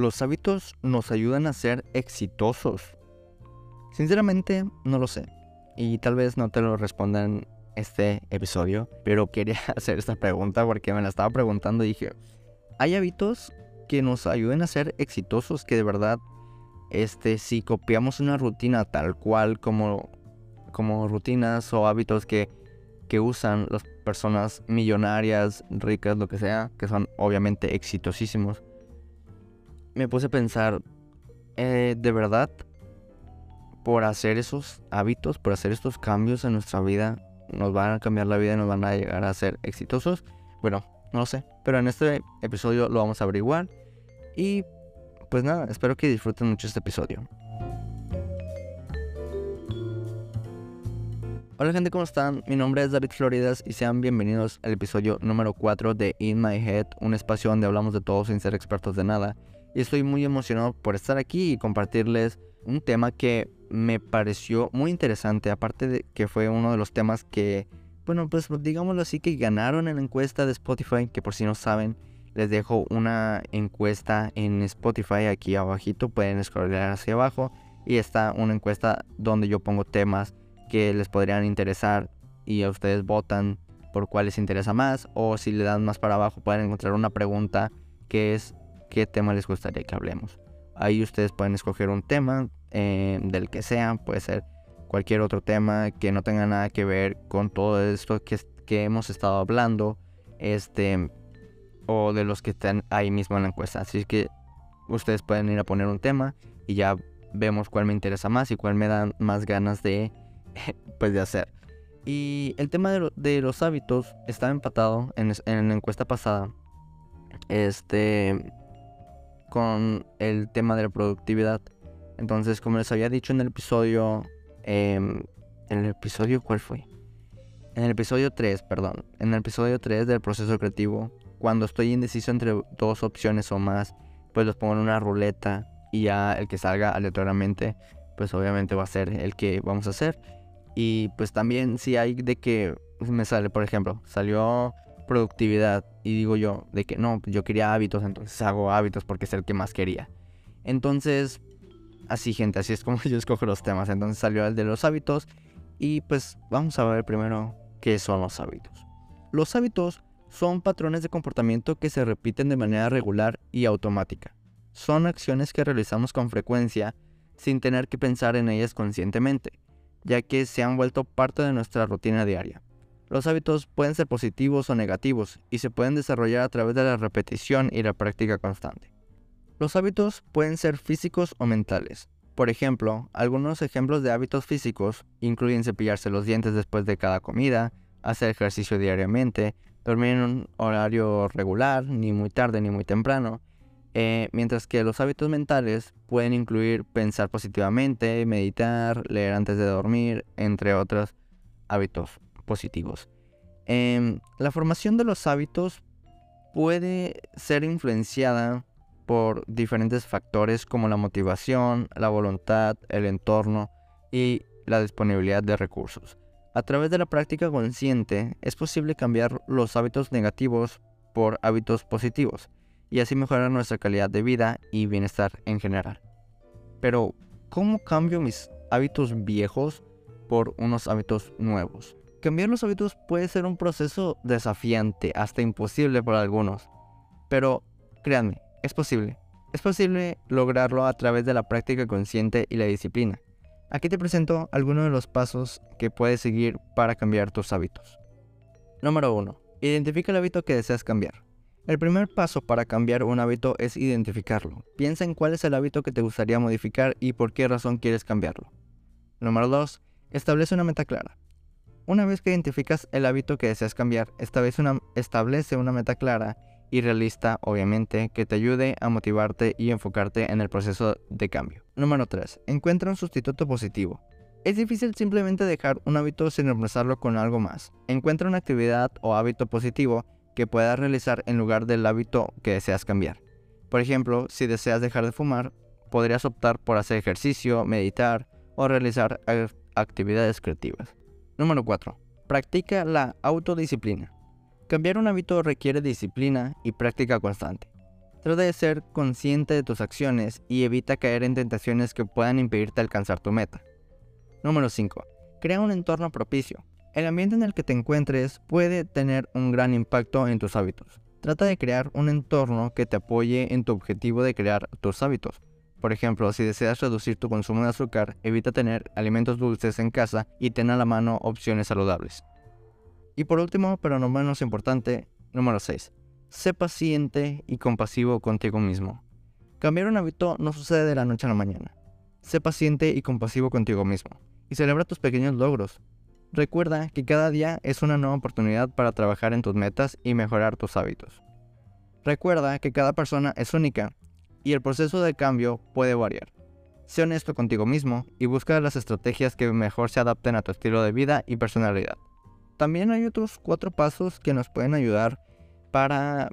¿Los hábitos nos ayudan a ser exitosos? Sinceramente, no lo sé. Y tal vez no te lo respondan este episodio, pero quería hacer esta pregunta porque me la estaba preguntando y dije, ¿hay hábitos que nos ayuden a ser exitosos que de verdad este si copiamos una rutina tal cual como como rutinas o hábitos que que usan las personas millonarias, ricas, lo que sea, que son obviamente exitosísimos, me puse a pensar, eh, ¿de verdad por hacer esos hábitos, por hacer estos cambios en nuestra vida, nos van a cambiar la vida y nos van a llegar a ser exitosos? Bueno, no lo sé, pero en este episodio lo vamos a averiguar y pues nada, espero que disfruten mucho este episodio. Hola gente, ¿cómo están? Mi nombre es David Floridas y sean bienvenidos al episodio número 4 de In My Head, un espacio donde hablamos de todo sin ser expertos de nada. Y estoy muy emocionado por estar aquí y compartirles un tema que me pareció muy interesante, aparte de que fue uno de los temas que, bueno, pues digámoslo así, que ganaron en la encuesta de Spotify, que por si no saben, les dejo una encuesta en Spotify aquí abajito, pueden scrollar hacia abajo y está una encuesta donde yo pongo temas que les podrían interesar y a ustedes votan por cuál les interesa más o si le dan más para abajo pueden encontrar una pregunta que es qué tema les gustaría que hablemos. Ahí ustedes pueden escoger un tema eh, del que sea, puede ser cualquier otro tema que no tenga nada que ver con todo esto que, que hemos estado hablando, este, o de los que están ahí mismo en la encuesta. Así que ustedes pueden ir a poner un tema y ya vemos cuál me interesa más y cuál me da más ganas de pues de hacer. Y el tema de, los hábitos estaba empatado en, la encuesta pasada. Este. Con el tema de la productividad. Entonces, como les había dicho en el episodio. Em, ¿En el episodio cuál fue? En el episodio 3, perdón. En el episodio 3 del proceso creativo. Cuando estoy indeciso entre dos opciones o más. Pues los pongo en una ruleta. Y ya el que salga aleatoriamente. Pues obviamente va a ser el que vamos a hacer. Y pues también si hay de que me sale, por ejemplo, salió productividad y digo yo de que no, yo quería hábitos, entonces hago hábitos porque es el que más quería. Entonces, así gente, así es como yo escojo los temas. Entonces salió el de los hábitos y pues vamos a ver primero qué son los hábitos. Los hábitos son patrones de comportamiento que se repiten de manera regular y automática. Son acciones que realizamos con frecuencia sin tener que pensar en ellas conscientemente ya que se han vuelto parte de nuestra rutina diaria. Los hábitos pueden ser positivos o negativos y se pueden desarrollar a través de la repetición y la práctica constante. Los hábitos pueden ser físicos o mentales. Por ejemplo, algunos ejemplos de hábitos físicos incluyen cepillarse los dientes después de cada comida, hacer ejercicio diariamente, dormir en un horario regular, ni muy tarde ni muy temprano, eh, mientras que los hábitos mentales pueden incluir pensar positivamente, meditar, leer antes de dormir, entre otros hábitos positivos. Em, la formación de los hábitos puede ser influenciada por diferentes factores como la motivación, la voluntad, el entorno y la disponibilidad de recursos. A través de la práctica consciente es posible cambiar los hábitos negativos por hábitos positivos y así mejorar nuestra calidad de vida y bienestar en general. Pero, ¿cómo cambio mis hábitos viejos por unos hábitos nuevos? Cambiar los hábitos puede ser un proceso desafiante, hasta imposible para algunos. Pero, créanme, es posible. Es posible lograrlo a través de la práctica consciente y la disciplina. Aquí te presento algunos de los pasos que puedes seguir para cambiar tus hábitos. Número 1. Identifica el hábito que deseas cambiar. El primer paso para cambiar un hábito es identificarlo. Piensa en cuál es el hábito que te gustaría modificar y por qué razón quieres cambiarlo. Número 2. Establece una meta clara. Una vez que identificas el hábito que deseas cambiar, establece una, establece una meta clara y realista, obviamente, que te ayude a motivarte y enfocarte en el proceso de cambio. Número 3. Encuentra un sustituto positivo. Es difícil simplemente dejar un hábito sin reemplazarlo con algo más. Encuentra una actividad o hábito positivo que puedas realizar en lugar del hábito que deseas cambiar. Por ejemplo, si deseas dejar de fumar, podrías optar por hacer ejercicio, meditar o realizar actividades creativas. Número 4. Practica la autodisciplina. Cambiar un hábito requiere disciplina y práctica constante. Trata de ser consciente de tus acciones y evita caer en tentaciones que puedan impedirte alcanzar tu meta. Número 5. Crea un entorno propicio. El ambiente en el que te encuentres puede tener un gran impacto en tus hábitos. Trata de crear un entorno que te apoye en tu objetivo de crear tus hábitos. Por ejemplo, si deseas reducir tu consumo de azúcar, evita tener alimentos dulces en casa y ten a la mano opciones saludables. Y por último, pero no menos importante, número 6. Sé paciente y compasivo contigo mismo. Cambiar un hábito no sucede de la noche a la mañana. Sé paciente y compasivo contigo mismo. Y celebra tus pequeños logros. Recuerda que cada día es una nueva oportunidad para trabajar en tus metas y mejorar tus hábitos. Recuerda que cada persona es única y el proceso de cambio puede variar. Sé honesto contigo mismo y busca las estrategias que mejor se adapten a tu estilo de vida y personalidad. También hay otros cuatro pasos que nos pueden ayudar para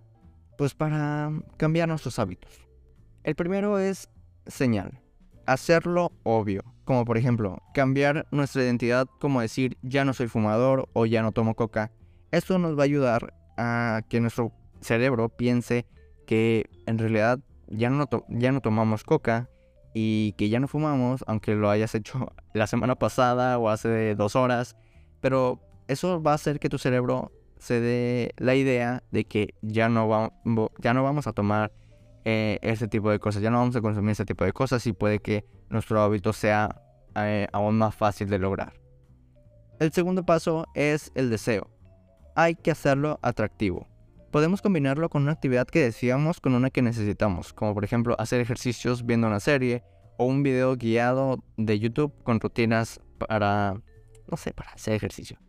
pues para cambiar nuestros hábitos. El primero es señal, hacerlo obvio como por ejemplo cambiar nuestra identidad como decir ya no soy fumador o ya no tomo coca. Esto nos va a ayudar a que nuestro cerebro piense que en realidad ya no, ya no tomamos coca y que ya no fumamos, aunque lo hayas hecho la semana pasada o hace dos horas. Pero eso va a hacer que tu cerebro se dé la idea de que ya no, ya no vamos a tomar eh, ese tipo de cosas, ya no vamos a consumir ese tipo de cosas y puede que nuestro hábito sea eh, aún más fácil de lograr. El segundo paso es el deseo. Hay que hacerlo atractivo. Podemos combinarlo con una actividad que deseamos con una que necesitamos, como por ejemplo hacer ejercicios viendo una serie o un video guiado de YouTube con rutinas para, no sé, para hacer ejercicio.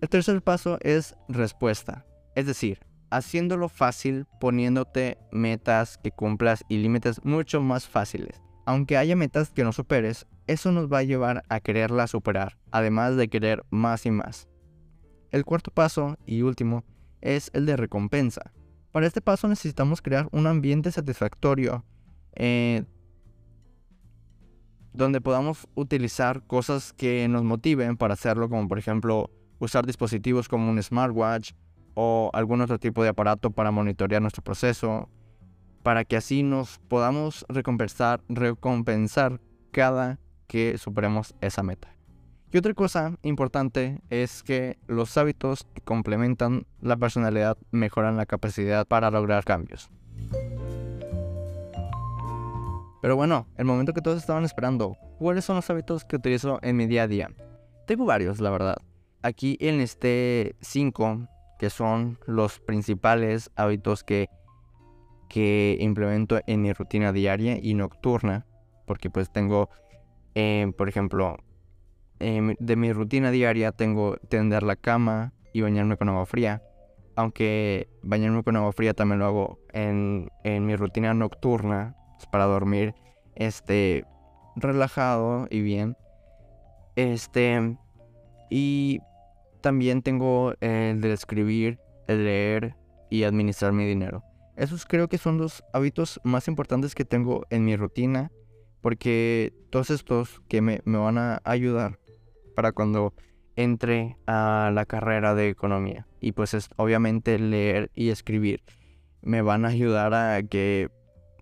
El tercer paso es respuesta, es decir, haciéndolo fácil poniéndote metas que cumplas y límites mucho más fáciles. Aunque haya metas que no superes, eso nos va a llevar a quererla superar, además de querer más y más. El cuarto paso y último es el de recompensa. Para este paso necesitamos crear un ambiente satisfactorio eh, donde podamos utilizar cosas que nos motiven para hacerlo, como por ejemplo usar dispositivos como un smartwatch o algún otro tipo de aparato para monitorear nuestro proceso, para que así nos podamos recompensar, recompensar cada que superemos esa meta. Y otra cosa importante es que los hábitos que complementan la personalidad mejoran la capacidad para lograr cambios. Pero bueno, el momento que todos estaban esperando, ¿cuáles son los hábitos que utilizo en mi día a día? Tengo varios, la verdad. Aquí en este 5, que son los principales hábitos que que implemento en mi rutina diaria y nocturna, porque pues tengo, eh, por ejemplo, de mi rutina diaria tengo tender la cama y bañarme con agua fría, aunque bañarme con agua fría también lo hago en, en mi rutina nocturna, pues, para dormir este, relajado y bien. Este, y también tengo el de escribir, el leer y administrar mi dinero. Esos creo que son los hábitos más importantes que tengo en mi rutina, porque todos estos que me, van a ayudar para cuando entre a la carrera de economía. Y pues es, obviamente leer y escribir me van a ayudar a que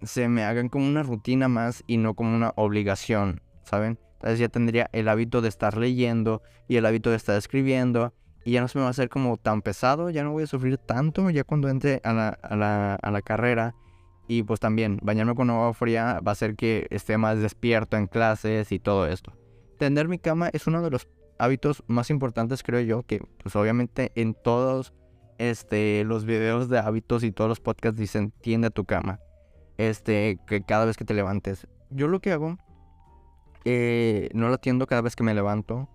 se me hagan como una rutina más y no como una obligación, ¿saben? Entonces ya tendría el hábito de estar leyendo y el hábito de estar escribiendo y ya no se me va a hacer como tan pesado, ya no voy a sufrir tanto ya cuando entre a la, a la, a la carrera. Y pues también, bañarme con agua fría va a hacer que esté más despierto en clases y todo esto. Tender mi cama es uno de los hábitos más importantes, creo yo, que pues obviamente en todos este, los videos de hábitos y todos los podcasts dicen tiende tu cama. Este, que cada vez que te levantes. Yo lo que hago, eh, no lo tiendo cada vez que me levanto,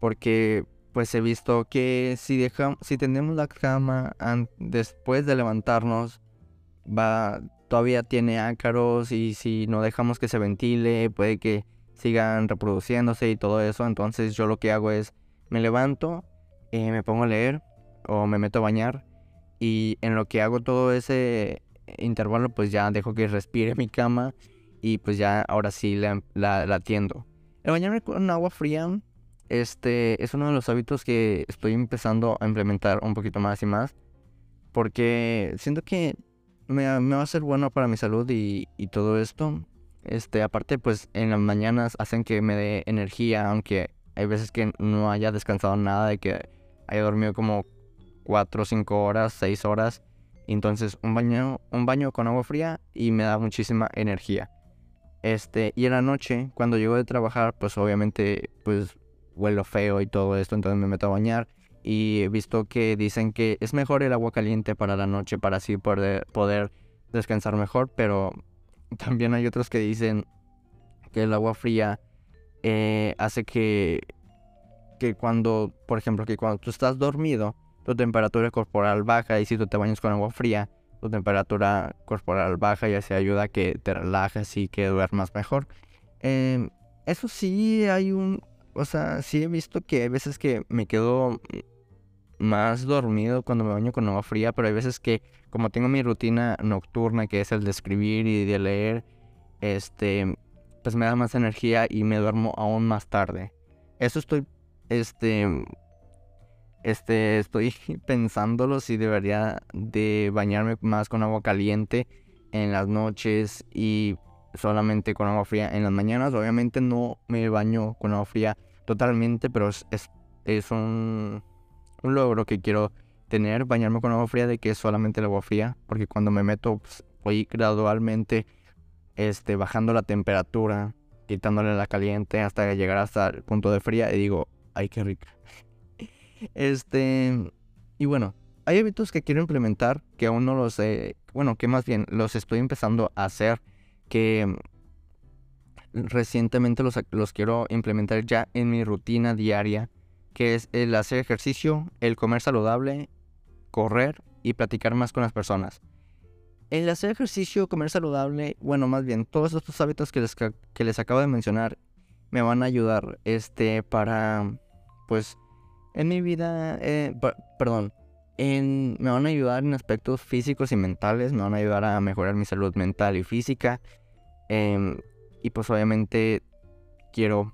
porque pues he visto que si dejamos, si tendemos la cama después de levantarnos, va, todavía tiene ácaros y si no dejamos que se ventile, puede que sigan reproduciéndose y todo eso. Entonces yo lo que hago es, me levanto, eh, me pongo a leer o me meto a bañar y en lo que hago todo ese intervalo, pues ya dejo que respire mi cama y pues ya ahora sí la, la, la atiendo. El bañarme con agua fría este es uno de los hábitos que estoy empezando a implementar un poquito más y más. Porque siento que me, va a ser bueno para mi salud y, y, todo esto. Este, aparte, pues en las mañanas hacen que me dé energía, aunque hay veces que no haya descansado nada, de que haya dormido como 4, 5 horas, 6 horas. Entonces un baño, un baño con agua fría y me da muchísima energía. Este, y en la noche, cuando llego de trabajar, pues obviamente pues huelo feo y todo esto, entonces me meto a bañar. Y he visto que dicen que es mejor el agua caliente para la noche para así poder, poder descansar mejor, pero también hay otros que dicen que el agua fría eh, hace que, que cuando, por ejemplo, que cuando tú estás dormido, tu temperatura corporal baja y si tú te bañas con agua fría, tu temperatura corporal baja y así ayuda a que te relajes y que duermas mejor. Em, eso sí, hay un... O sea, sí he visto que hay veces que me quedo más dormido cuando me baño con agua fría, pero hay veces que como tengo mi rutina nocturna, que es el de escribir y de leer, este, pues me da más energía y me duermo aún más tarde. Eso estoy, este, este, estoy pensándolo si debería de bañarme más con agua caliente en las noches y solamente con agua fría en las mañanas. Obviamente no me baño con agua fría totalmente, pero es, es, un, un, logro que quiero tener, bañarme con agua fría de que es solamente el agua fría, porque cuando me meto pues, voy gradualmente este, bajando la temperatura, quitándole la caliente hasta llegar hasta el punto de fría y digo, ay, qué rica. Este, y bueno, hay hábitos que quiero implementar que aún no los sé, bueno, que más bien los estoy empezando a hacer, que recientemente los, los quiero implementar ya en mi rutina diaria, que es el hacer ejercicio, el comer saludable, correr y platicar más con las personas. El hacer ejercicio, comer saludable, bueno, más bien, todos estos hábitos que les, que les acabo de mencionar me van a ayudar este, para, pues, en mi vida, eh, perdón, en, me van a ayudar en aspectos físicos y mentales, me van a ayudar a mejorar mi salud mental y física. Em, y pues obviamente quiero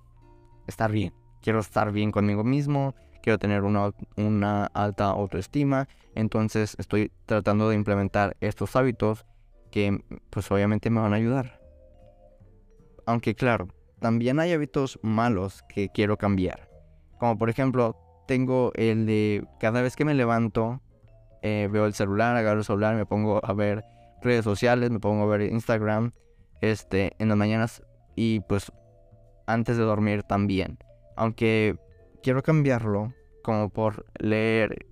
estar bien, quiero estar bien conmigo mismo, quiero tener una, una alta autoestima. Entonces estoy tratando de implementar estos hábitos que pues obviamente me van a ayudar. Aunque claro, también hay hábitos malos que quiero cambiar. Como por ejemplo, tengo el de cada vez que me levanto, eh, veo el celular, agarro el celular, me pongo a ver redes sociales, me pongo a ver Instagram, este, en las mañanas y pues antes de dormir también. Aunque quiero cambiarlo como por leer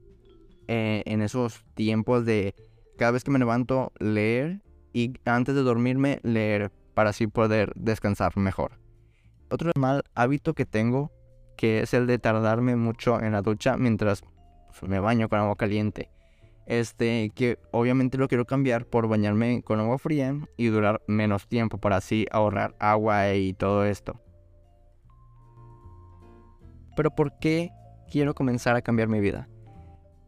eh, en esos tiempos de cada vez que me levanto leer y antes de dormirme leer para así poder descansar mejor. Otro mal hábito que tengo que es el de tardarme mucho en la ducha mientras pues, me baño con agua caliente. Este, que obviamente lo quiero cambiar por bañarme con agua fría y durar menos tiempo para así ahorrar agua y todo esto. Pero ¿por qué quiero comenzar a cambiar mi vida?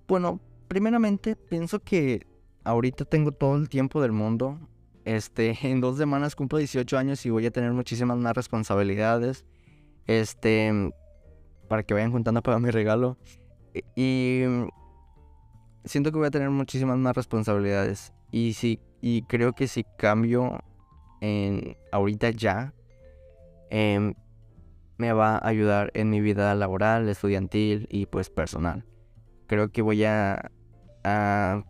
Bueno, primeramente pienso que ahorita tengo todo el tiempo del mundo. Este, en dos semanas cumplo 18 años y voy a tener muchísimas más responsabilidades. Este, para que vayan juntando para mi regalo. Y siento que voy a tener muchísimas más responsabilidades. Y sí, y creo que si cambio en ahorita ya, em, me va a ayudar en mi vida laboral, estudiantil y pues personal. Creo que voy a, a,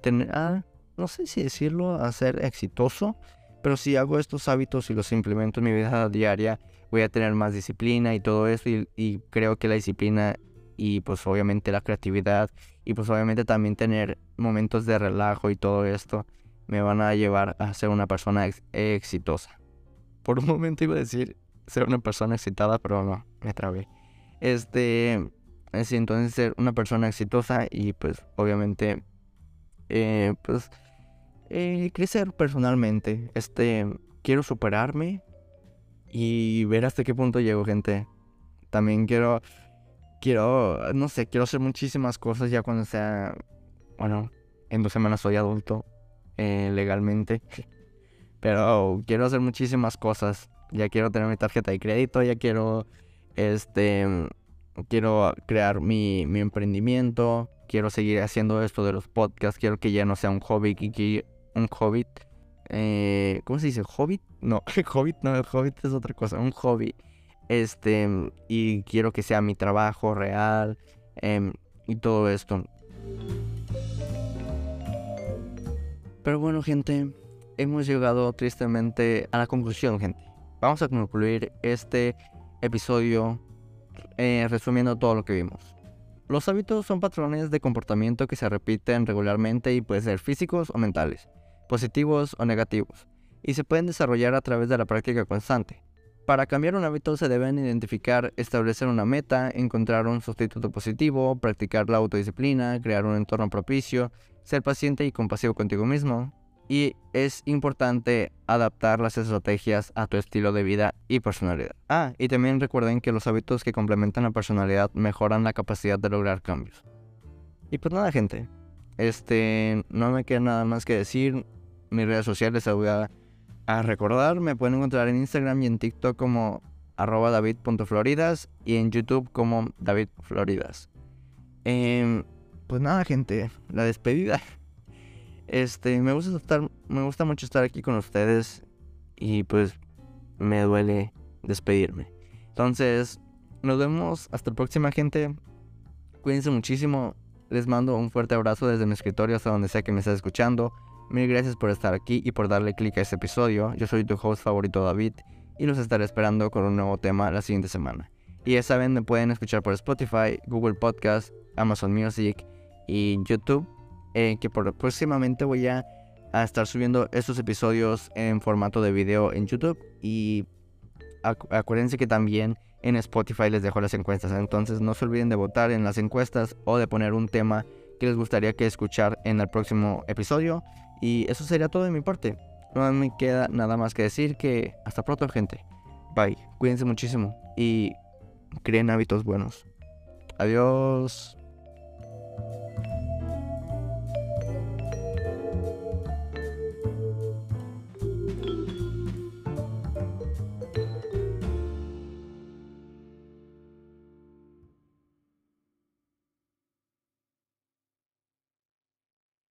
tener, a, no sé si decirlo, a ser exitoso. Pero si hago estos hábitos y los implemento en mi vida diaria, voy a tener más disciplina y todo eso y, creo que la disciplina y pues obviamente la creatividad y pues obviamente también tener momentos de relajo y todo esto me van a llevar a ser una persona exitosa. Por un momento iba a decir ser una persona excitada, pero no, me trabé. Este, es entonces ser una persona exitosa y pues obviamente eh, pues eh, crecer personalmente. Este, quiero superarme, y ver hasta qué punto llego, gente. También quiero, quiero, no sé, quiero hacer muchísimas cosas ya cuando sea, bueno, en dos semanas soy adulto eh, legalmente. Pero quiero hacer muchísimas cosas. Ya quiero tener mi tarjeta de crédito, ya quiero, este, quiero crear mi, mi emprendimiento. Quiero seguir haciendo esto de los podcasts. Quiero que ya no sea un hobby que un hobbit. Eh, ¿Cómo se dice? ¿Hobbit? No, hobbit no, el hobbit es otra cosa, un hobby. Este, y quiero que sea mi trabajo real em, y todo esto. Pero bueno, gente, hemos llegado tristemente a la conclusión, gente. Vamos a concluir este episodio eh, resumiendo todo lo que vimos. Los hábitos son patrones de comportamiento que se repiten regularmente y pueden ser físicos o mentales, positivos o negativos, y se pueden desarrollar a través de la práctica constante. Para cambiar un hábito se deben identificar, establecer una meta, encontrar un sustituto positivo, practicar la autodisciplina, crear un entorno propicio, ser paciente y compasivo contigo mismo, y es importante adaptar las estrategias a tu estilo de vida y personalidad. Ah, y también recuerden que los hábitos que complementan la personalidad mejoran la capacidad de lograr cambios. Y pues nada, gente. Este, no me queda nada más que decir. Mis redes sociales se voy a, recordar. Me pueden encontrar en Instagram y en TikTok como arroba david.floridas y en YouTube como davidfloridas. Em, pues nada, gente. La despedida. Este, me gusta estar, me gusta mucho estar aquí con ustedes y pues me duele despedirme. Entonces, nos vemos hasta la próxima gente. Cuídense muchísimo. Les mando un fuerte abrazo desde mi escritorio hasta donde sea que me estés escuchando. Mil gracias por estar aquí y por darle clic a este episodio. Yo soy tu host favorito David y los estaré esperando con un nuevo tema la siguiente semana. Y ya saben, me pueden escuchar por Spotify, Google Podcast, Amazon Music y YouTube que próximamente voy a, estar subiendo estos episodios en formato de video en YouTube y acuérdense que también en Spotify les dejo las encuestas, entonces no se olviden de votar en las encuestas o de poner un tema que les gustaría que escuchar en el próximo episodio y eso sería todo de mi parte. No me queda nada más que decir que hasta pronto gente. Bye, cuídense muchísimo y creen hábitos buenos. Adiós.